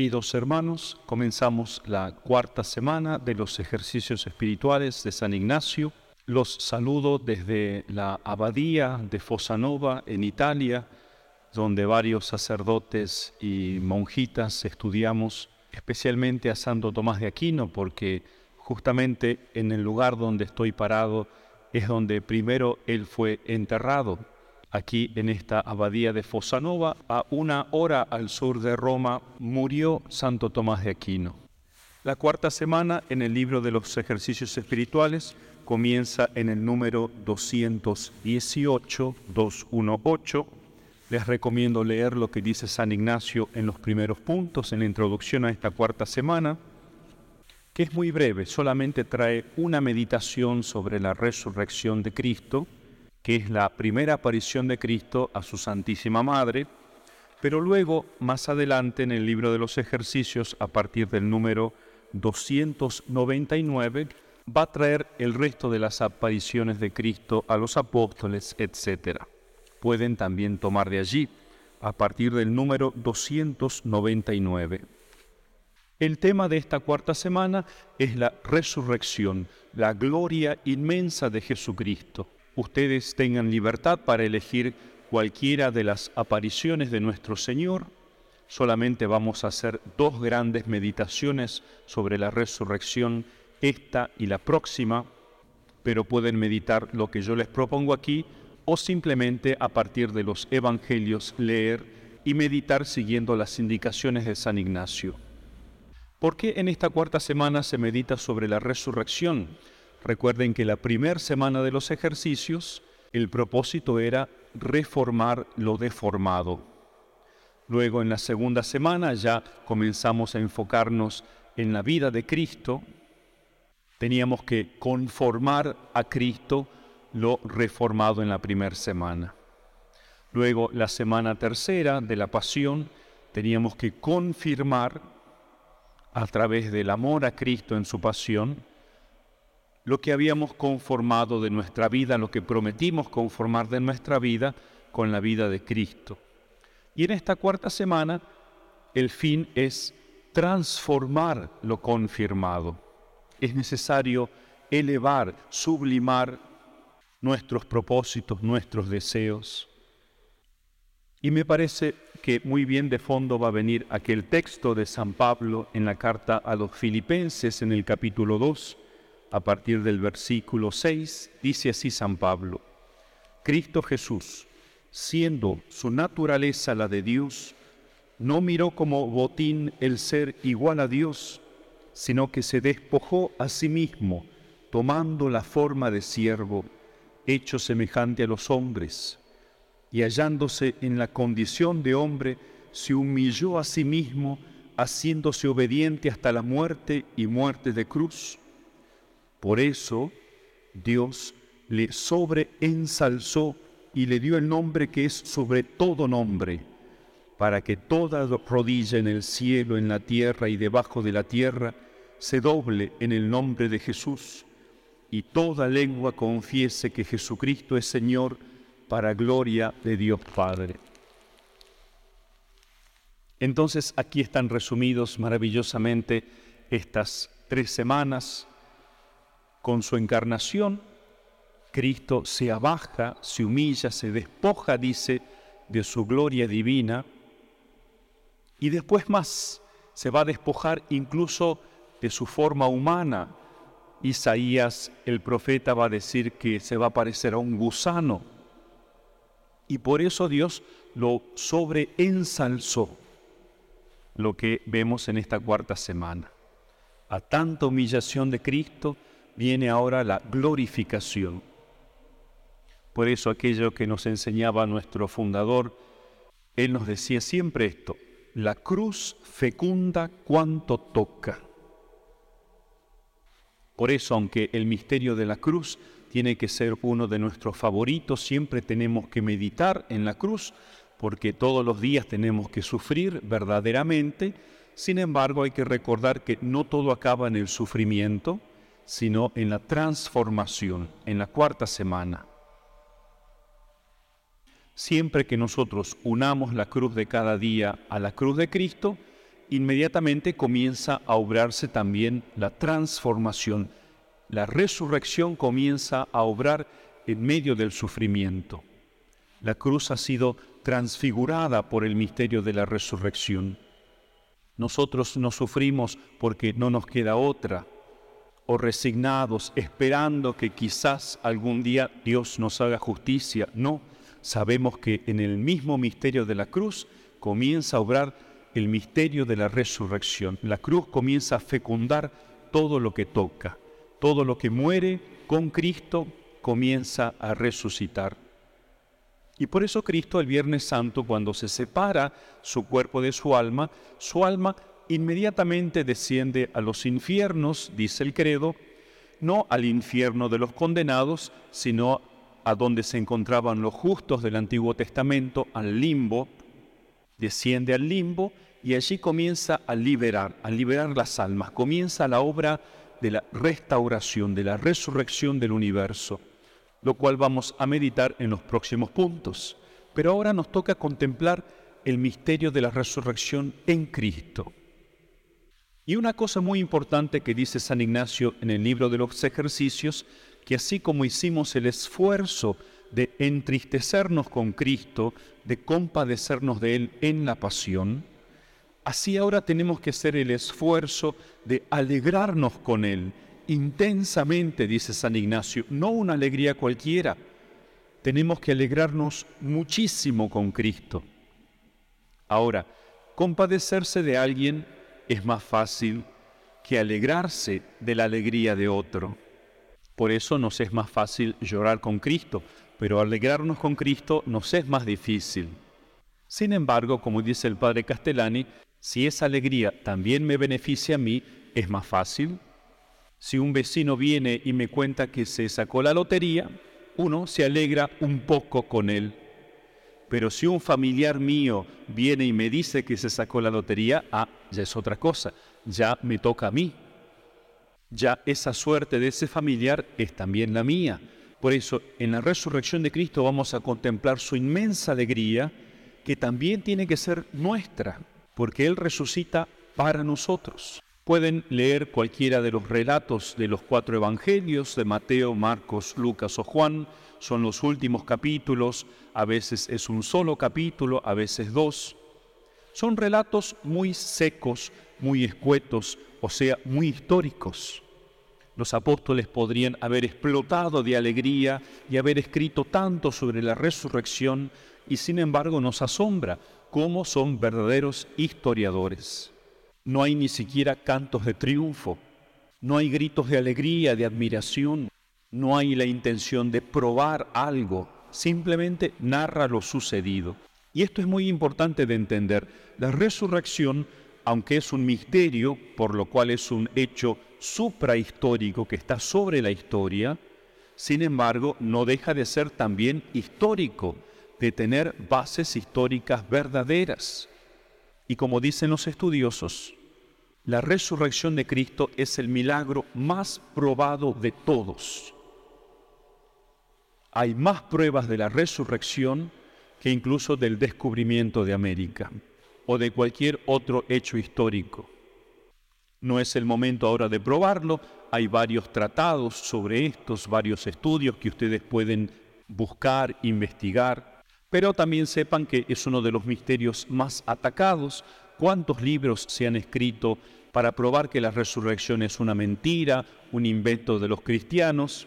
Queridos hermanos, comenzamos la cuarta semana de los ejercicios espirituales de San Ignacio. Los saludo desde la abadía de Fosanova en Italia, donde varios sacerdotes y monjitas estudiamos especialmente a Santo Tomás de Aquino, porque justamente en el lugar donde estoy parado es donde primero él fue enterrado aquí en esta abadía de Fosanova, a una hora al sur de Roma, murió Santo Tomás de Aquino. La cuarta semana en el libro de los ejercicios espirituales comienza en el número 218, 218. Les recomiendo leer lo que dice San Ignacio en los primeros puntos, en la introducción a esta cuarta semana, que es muy breve, solamente trae una meditación sobre la resurrección de Cristo, que es la primera aparición de Cristo a su Santísima Madre, pero luego, más adelante en el libro de los ejercicios, a partir del número 299, va a traer el resto de las apariciones de Cristo a los apóstoles, etc. Pueden también tomar de allí, a partir del número 299. El tema de esta cuarta semana es la resurrección, la gloria inmensa de Jesucristo ustedes tengan libertad para elegir cualquiera de las apariciones de nuestro Señor. Solamente vamos a hacer dos grandes meditaciones sobre la resurrección, esta y la próxima, pero pueden meditar lo que yo les propongo aquí o simplemente a partir de los evangelios leer y meditar siguiendo las indicaciones de San Ignacio. ¿Por qué en esta cuarta semana se medita sobre la resurrección? Recuerden que la primera semana de los ejercicios el propósito era reformar lo deformado. Luego en la segunda semana ya comenzamos a enfocarnos en la vida de Cristo. Teníamos que conformar a Cristo lo reformado en la primera semana. Luego la semana tercera de la pasión teníamos que confirmar a través del amor a Cristo en su pasión lo que habíamos conformado de nuestra vida, lo que prometimos conformar de nuestra vida con la vida de Cristo. Y en esta cuarta semana el fin es transformar lo confirmado. Es necesario elevar, sublimar nuestros propósitos, nuestros deseos. Y me parece que muy bien de fondo va a venir aquel texto de San Pablo en la carta a los filipenses en el capítulo 2, a partir del versículo 6, dice así San Pablo, Cristo Jesús, siendo su naturaleza la de Dios, no miró como botín el ser igual a Dios, sino que se despojó a sí mismo, tomando la forma de siervo, hecho semejante a los hombres, y hallándose en la condición de hombre, se humilló a sí mismo, haciéndose obediente hasta la muerte y muerte de cruz por eso Dios le sobreensalzó y le dio el nombre que es sobre todo nombre, para que toda rodilla en el cielo, en la tierra y debajo de la tierra se doble en el nombre de Jesús, y toda lengua confiese que Jesucristo es Señor para gloria de Dios Padre. Entonces aquí están resumidos maravillosamente estas tres semanas con su encarnación, Cristo se abaja, se humilla, se despoja, dice, de su gloria divina, y después más, se va a despojar incluso de su forma humana. Isaías, el profeta, va a decir que se va a parecer a un gusano, y por eso Dios lo sobreensalzó, lo que vemos en esta cuarta semana. A tanta humillación de Cristo, viene ahora la glorificación. Por eso aquello que nos enseñaba nuestro fundador, él nos decía siempre esto, la cruz fecunda cuanto toca. Por eso, aunque el misterio de la cruz tiene que ser uno de nuestros favoritos, siempre tenemos que meditar en la cruz, porque todos los días tenemos que sufrir verdaderamente. Sin embargo, hay que recordar que no todo acaba en el sufrimiento, sino en la transformación, en la cuarta semana. Siempre que nosotros unamos la cruz de cada día a la cruz de Cristo, inmediatamente comienza a obrarse también la transformación. La resurrección comienza a obrar en medio del sufrimiento. La cruz ha sido transfigurada por el misterio de la resurrección. Nosotros no sufrimos porque no nos queda otra, o resignados esperando que quizás algún día Dios nos haga justicia. No, sabemos que en el mismo misterio de la cruz comienza a obrar el misterio de la resurrección. La cruz comienza a fecundar todo lo que toca. Todo lo que muere con Cristo comienza a resucitar. Y por eso Cristo el Viernes Santo, cuando se separa su cuerpo de su alma, su alma inmediatamente desciende a los infiernos, dice el credo, no al infierno de los condenados, sino a donde se encontraban los justos del Antiguo Testamento, al limbo, desciende al limbo y allí comienza a liberar, a liberar las almas, comienza la obra de la restauración, de la resurrección del universo, lo cual vamos a meditar en los próximos puntos. Pero ahora nos toca contemplar el misterio de la resurrección en Cristo. Y una cosa muy importante que dice San Ignacio en el libro de los ejercicios, que así como hicimos el esfuerzo de entristecernos con Cristo, de compadecernos de Él en la pasión, así ahora tenemos que hacer el esfuerzo de alegrarnos con Él intensamente, dice San Ignacio, no una alegría cualquiera. Tenemos que alegrarnos muchísimo con Cristo. Ahora, compadecerse de alguien es más fácil que alegrarse de la alegría de otro. Por eso nos es más fácil llorar con Cristo, pero alegrarnos con Cristo nos es más difícil. Sin embargo, como dice el padre Castellani, si esa alegría también me beneficia a mí, es más fácil. Si un vecino viene y me cuenta que se sacó la lotería, uno se alegra un poco con él. Pero si un familiar mío viene y me dice que se sacó la lotería, ah, ya es otra cosa, ya me toca a mí. Ya esa suerte de ese familiar es también la mía. Por eso, en la resurrección de Cristo vamos a contemplar su inmensa alegría, que también tiene que ser nuestra, porque Él resucita para nosotros. Pueden leer cualquiera de los relatos de los cuatro evangelios, de Mateo, Marcos, Lucas o Juan, son los últimos capítulos, a veces es un solo capítulo, a veces dos. Son relatos muy secos, muy escuetos, o sea, muy históricos los apóstoles podrían haber explotado de alegría y haber escrito tanto sobre la resurrección y sin embargo nos asombra cómo son verdaderos historiadores. No hay ni siquiera cantos de triunfo, no hay gritos de alegría, de admiración, no hay la intención de probar algo, simplemente narra lo sucedido. Y esto es muy importante de entender. La resurrección, aunque es un misterio, por lo cual es un hecho suprahistórico que está sobre la historia, sin embargo, no deja de ser también histórico, de tener bases históricas verdaderas. Y como dicen los estudiosos, la resurrección de Cristo es el milagro más probado de todos. Hay más pruebas de la resurrección que incluso del descubrimiento de América o de cualquier otro hecho histórico. No es el momento ahora de probarlo. Hay varios tratados sobre estos, varios estudios que ustedes pueden buscar, investigar. Pero también sepan que es uno de los misterios más atacados. ¿Cuántos libros se han escrito para probar que la resurrección es una mentira, un invento de los cristianos?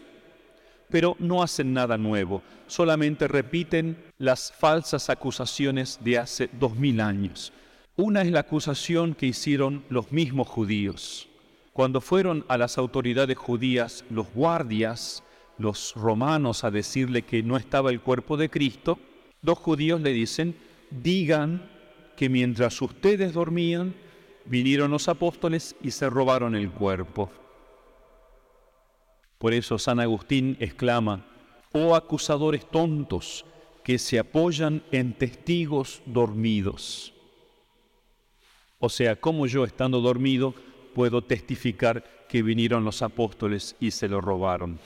Pero no hacen nada nuevo, solamente repiten las falsas acusaciones de hace dos mil años. Una es la acusación que hicieron los mismos judíos. Cuando fueron a las autoridades judías los guardias, los romanos, a decirle que no estaba el cuerpo de Cristo, los judíos le dicen, digan que mientras ustedes dormían, vinieron los apóstoles y se robaron el cuerpo. Por eso San Agustín exclama, oh acusadores tontos que se apoyan en testigos dormidos. O sea, como yo estando dormido puedo testificar que vinieron los apóstoles y se lo robaron.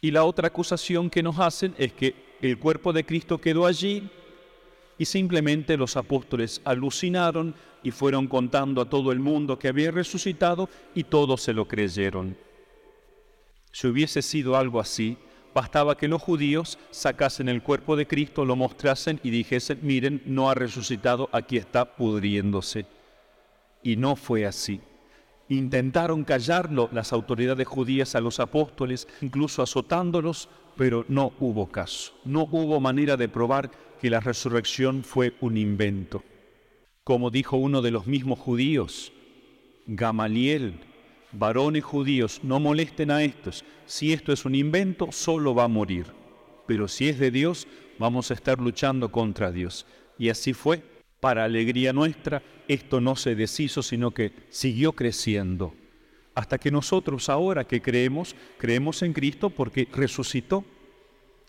Y la otra acusación que nos hacen es que el cuerpo de Cristo quedó allí y simplemente los apóstoles alucinaron, y fueron contando a todo el mundo que había resucitado y todos se lo creyeron. Si hubiese sido algo así, bastaba que los judíos sacasen el cuerpo de Cristo, lo mostrasen y dijesen, miren, no ha resucitado, aquí está pudriéndose. Y no fue así. Intentaron callarlo las autoridades judías a los apóstoles, incluso azotándolos, pero no hubo caso. No hubo manera de probar que la resurrección fue un invento. Como dijo uno de los mismos judíos, Gamaliel, varones judíos, no molesten a estos. Si esto es un invento, solo va a morir. Pero si es de Dios, vamos a estar luchando contra Dios. Y así fue para alegría nuestra, esto no se deshizo, sino que siguió creciendo. Hasta que nosotros ahora que creemos, creemos en Cristo porque resucitó.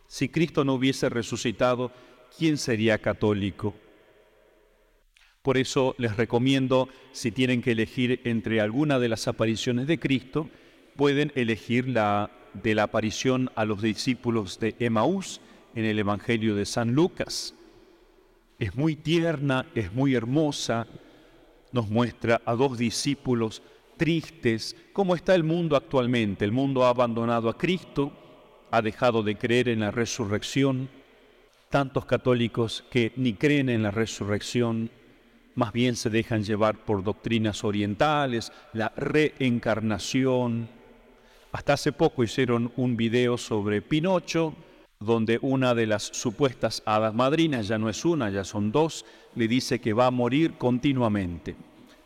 Si Cristo no hubiese resucitado, ¿quién sería católico? Por eso les recomiendo, si tienen que elegir entre alguna de las apariciones de Cristo, pueden elegir la de la aparición a los discípulos de Emaús en el Evangelio de San Lucas es muy tierna, es muy hermosa, nos muestra a dos discípulos tristes, cómo está el mundo actualmente. El mundo ha abandonado a Cristo, ha dejado de creer en la resurrección. Tantos católicos que ni creen en la resurrección, más bien se dejan llevar por doctrinas orientales, la reencarnación. Hasta hace poco hicieron un video sobre Pinocho, donde una de las supuestas hadas madrinas, ya no es una, ya son dos, le dice que va a morir continuamente.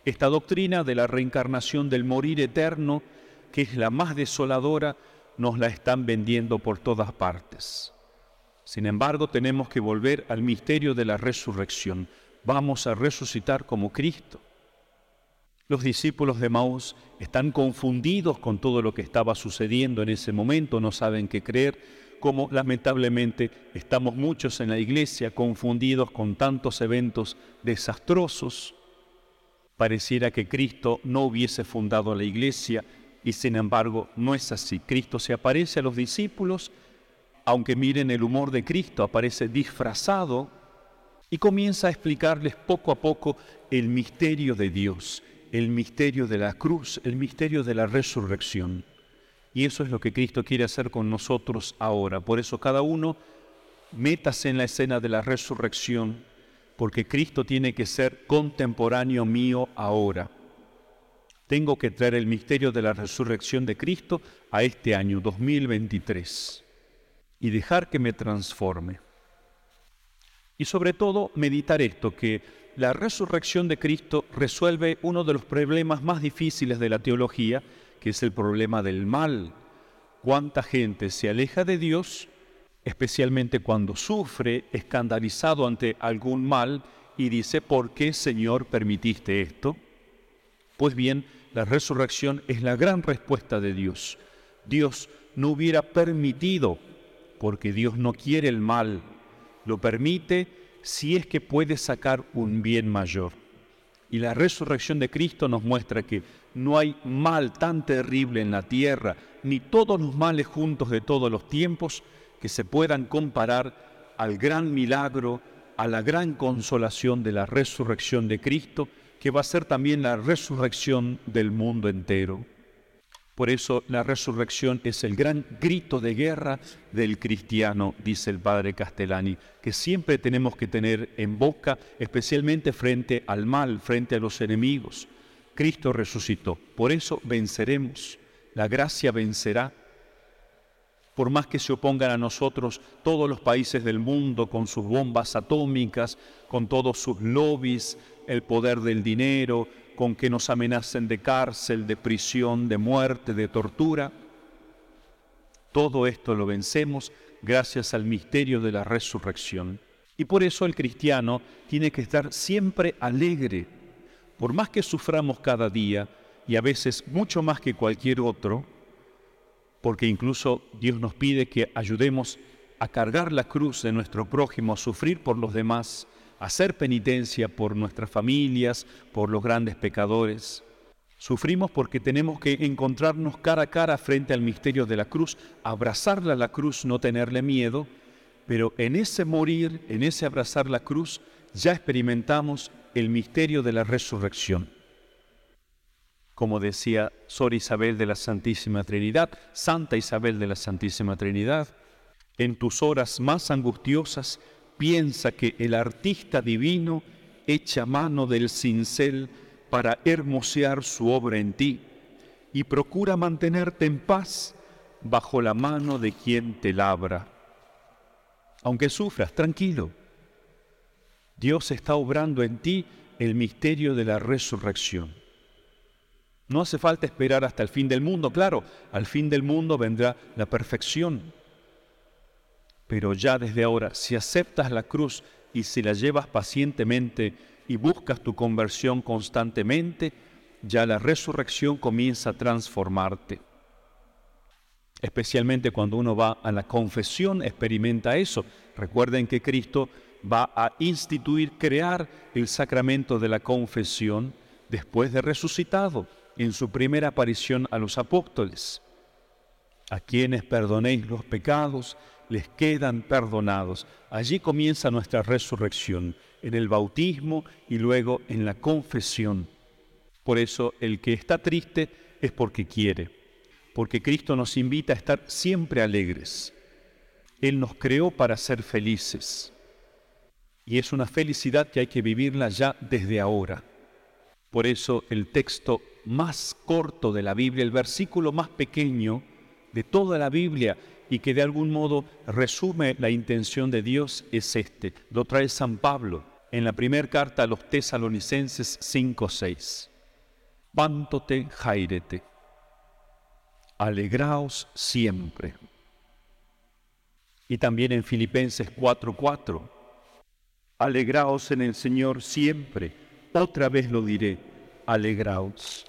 Esta doctrina de la reencarnación del morir eterno, que es la más desoladora, nos la están vendiendo por todas partes. Sin embargo, tenemos que volver al misterio de la resurrección. Vamos a resucitar como Cristo. Los discípulos de Maús están confundidos con todo lo que estaba sucediendo en ese momento, no saben qué creer, como lamentablemente estamos muchos en la iglesia confundidos con tantos eventos desastrosos. Pareciera que Cristo no hubiese fundado la iglesia y sin embargo no es así. Cristo se aparece a los discípulos, aunque miren el humor de Cristo, aparece disfrazado y comienza a explicarles poco a poco el misterio de Dios, el misterio de la cruz, el misterio de la resurrección. Y eso es lo que Cristo quiere hacer con nosotros ahora. Por eso cada uno métase en la escena de la resurrección, porque Cristo tiene que ser contemporáneo mío ahora. Tengo que traer el misterio de la resurrección de Cristo a este año 2023 y dejar que me transforme. Y sobre todo meditar esto, que la resurrección de Cristo resuelve uno de los problemas más difíciles de la teología, que es el problema del mal. Cuánta gente se aleja de Dios, especialmente cuando sufre, escandalizado ante algún mal, y dice, ¿por qué Señor permitiste esto? Pues bien, la resurrección es la gran respuesta de Dios. Dios no hubiera permitido, porque Dios no quiere el mal, lo permite si es que puede sacar un bien mayor. Y la resurrección de Cristo nos muestra que no hay mal tan terrible en la tierra, ni todos los males juntos de todos los tiempos que se puedan comparar al gran milagro, a la gran consolación de la resurrección de Cristo, que va a ser también la resurrección del mundo entero. Por eso la resurrección es el gran grito de guerra del cristiano, dice el padre Castellani, que siempre tenemos que tener en boca, especialmente frente al mal, frente a los enemigos. Cristo resucitó, por eso venceremos, la gracia vencerá. Por más que se opongan a nosotros todos los países del mundo con sus bombas atómicas, con todos sus lobbies, el poder del dinero, con que nos amenacen de cárcel, de prisión, de muerte, de tortura. Todo esto lo vencemos gracias al misterio de la resurrección. Y por eso el cristiano tiene que estar siempre alegre, por más que suframos cada día, y a veces mucho más que cualquier otro, porque incluso Dios nos pide que ayudemos a cargar la cruz de nuestro prójimo, a sufrir por los demás, hacer penitencia por nuestras familias, por los grandes pecadores. Sufrimos porque tenemos que encontrarnos cara a cara frente al misterio de la cruz, abrazarla a la cruz, no tenerle miedo, pero en ese morir, en ese abrazar la cruz, ya experimentamos el misterio de la resurrección. Como decía Sor Isabel de la Santísima Trinidad, Santa Isabel de la Santísima Trinidad, en tus horas más angustiosas piensa que el artista divino echa mano del cincel para hermosear su obra en ti y procura mantenerte en paz bajo la mano de quien te labra. Aunque sufras, tranquilo. Dios está obrando en ti el misterio de la resurrección. No hace falta esperar hasta el fin del mundo, claro, al fin del mundo vendrá la perfección. Pero ya desde ahora, si aceptas la cruz y si la llevas pacientemente y buscas tu conversión constantemente, ya la resurrección comienza a transformarte. Especialmente cuando uno va a la confesión, experimenta eso. Recuerden que Cristo va a instituir, crear el sacramento de la confesión después de resucitado en su primera aparición a los apóstoles. A quienes perdonéis los pecados, les quedan perdonados. Allí comienza nuestra resurrección, en el bautismo y luego en la confesión. Por eso el que está triste es porque quiere, porque Cristo nos invita a estar siempre alegres. Él nos creó para ser felices. Y es una felicidad que hay que vivirla ya desde ahora. Por eso el texto más corto de la Biblia, el versículo más pequeño de toda la Biblia y que de algún modo resume la intención de Dios es este. Lo trae San Pablo en la primera carta a los tesalonicenses 5:6. Pántote jairete. Alegraos siempre. Y también en Filipenses 4:4. Alegraos en el Señor siempre. Otra vez lo diré. Alegraos.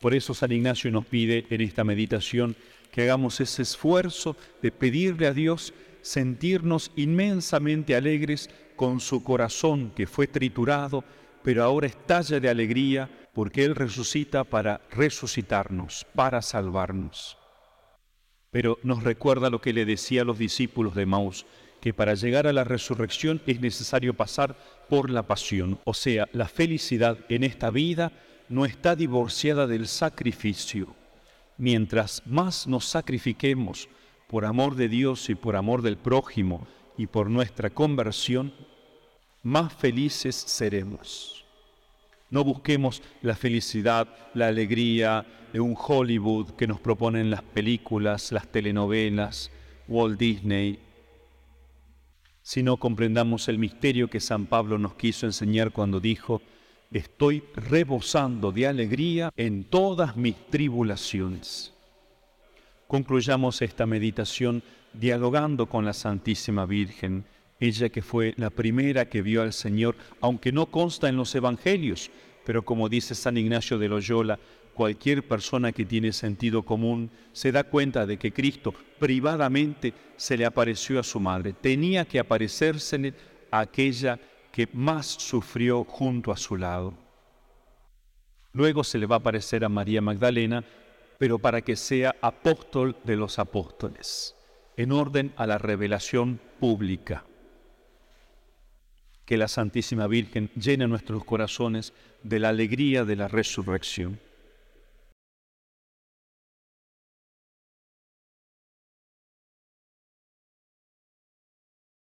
Por eso San Ignacio nos pide en esta meditación que hagamos ese esfuerzo de pedirle a Dios sentirnos inmensamente alegres con su corazón que fue triturado, pero ahora estalla de alegría porque Él resucita para resucitarnos, para salvarnos. Pero nos recuerda lo que le decía a los discípulos de Maús, que para llegar a la resurrección es necesario pasar por la pasión, o sea, la felicidad en esta vida no está divorciada del sacrificio. Mientras más nos sacrifiquemos por amor de Dios y por amor del prójimo y por nuestra conversión, más felices seremos. No busquemos la felicidad, la alegría de un Hollywood que nos proponen las películas, las telenovelas, Walt Disney, sino comprendamos el misterio que San Pablo nos quiso enseñar cuando dijo, estoy rebosando de alegría en todas mis tribulaciones. Concluyamos esta meditación dialogando con la Santísima Virgen, ella que fue la primera que vio al Señor, aunque no consta en los Evangelios, pero como dice San Ignacio de Loyola, cualquier persona que tiene sentido común se da cuenta de que Cristo privadamente se le apareció a su madre. Tenía que aparecérsele a aquella que más sufrió junto a su lado. Luego se le va a aparecer a María Magdalena, pero para que sea apóstol de los apóstoles, en orden a la revelación pública. Que la Santísima Virgen llene nuestros corazones de la alegría de la resurrección.